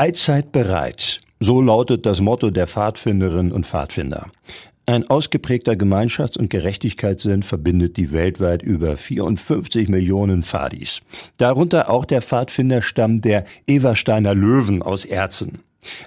Allzeit bereit. So lautet das Motto der Pfadfinderinnen und Pfadfinder. Ein ausgeprägter Gemeinschafts- und Gerechtigkeitssinn verbindet die weltweit über 54 Millionen Pfadis. Darunter auch der Pfadfinderstamm der Eversteiner Löwen aus Erzen.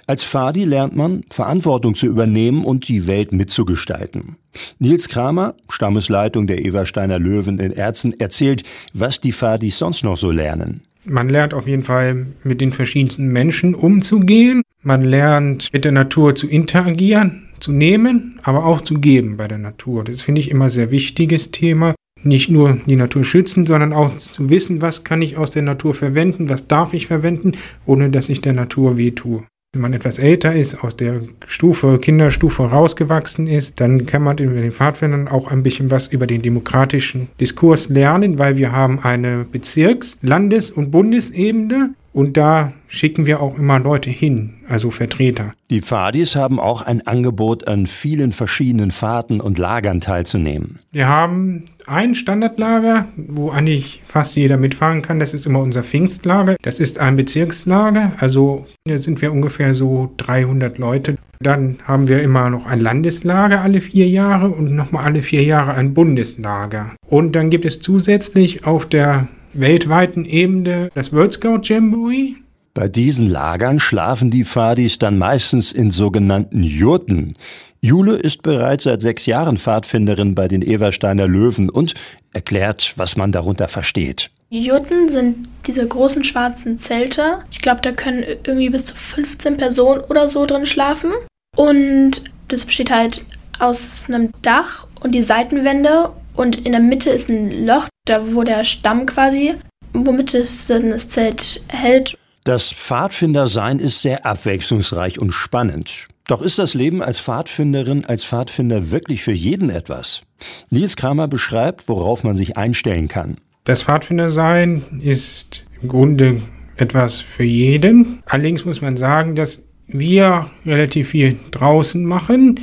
Als Fadi lernt man, Verantwortung zu übernehmen und die Welt mitzugestalten. Nils Kramer, Stammesleitung der Eversteiner Löwen in Erzen, erzählt, was die Fadis sonst noch so lernen. Man lernt auf jeden Fall mit den verschiedensten Menschen umzugehen. Man lernt mit der Natur zu interagieren, zu nehmen, aber auch zu geben bei der Natur. Das finde ich immer sehr wichtiges Thema. Nicht nur die Natur schützen, sondern auch zu wissen, was kann ich aus der Natur verwenden, was darf ich verwenden, ohne dass ich der Natur wehtue. Wenn man etwas älter ist, aus der Stufe, Kinderstufe rausgewachsen ist, dann kann man über den Pfadfindern auch ein bisschen was über den demokratischen Diskurs lernen, weil wir haben eine Bezirks-, Landes- und Bundesebene und da schicken wir auch immer Leute hin, also Vertreter. Die Pfadis haben auch ein Angebot, an vielen verschiedenen Fahrten und Lagern teilzunehmen. Wir haben ein Standardlager, wo eigentlich fast jeder mitfahren kann. Das ist immer unser Pfingstlager. Das ist ein Bezirkslager, also hier sind wir ungefähr so 300 Leute. Dann haben wir immer noch ein Landeslager alle vier Jahre und nochmal alle vier Jahre ein Bundeslager. Und dann gibt es zusätzlich auf der weltweiten Ebene das World Scout Jamboree. Bei diesen Lagern schlafen die Fadis dann meistens in sogenannten Jurten. Jule ist bereits seit sechs Jahren Pfadfinderin bei den Eversteiner Löwen und erklärt, was man darunter versteht. Jurten sind diese großen schwarzen Zelte. Ich glaube, da können irgendwie bis zu 15 Personen oder so drin schlafen. Und das besteht halt aus einem Dach und die Seitenwände und in der Mitte ist ein Loch, da wo der Stamm quasi, womit es dann das Zelt hält. Das Pfadfindersein ist sehr abwechslungsreich und spannend. Doch ist das Leben als Pfadfinderin, als Pfadfinder wirklich für jeden etwas? Nils Kramer beschreibt, worauf man sich einstellen kann. Das Pfadfindersein ist im Grunde etwas für jeden. Allerdings muss man sagen, dass wir relativ viel draußen machen,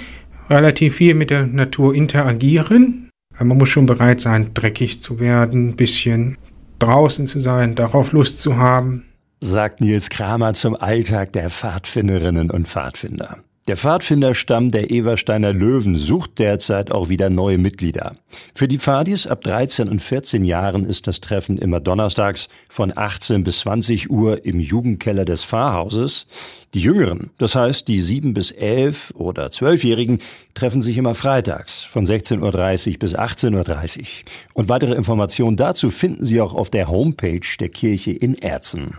relativ viel mit der Natur interagieren. Man muss schon bereit sein, dreckig zu werden, ein bisschen draußen zu sein, darauf Lust zu haben. Sagt Nils Kramer zum Alltag der Pfadfinderinnen und Pfadfinder. Der Pfadfinderstamm der Eversteiner Löwen sucht derzeit auch wieder neue Mitglieder. Für die Pfadis ab 13 und 14 Jahren ist das Treffen immer donnerstags von 18 bis 20 Uhr im Jugendkeller des Pfarrhauses. Die Jüngeren, das heißt die 7 bis 11 oder 12-Jährigen, treffen sich immer freitags von 16.30 Uhr bis 18.30 Uhr. Und weitere Informationen dazu finden Sie auch auf der Homepage der Kirche in Erzen.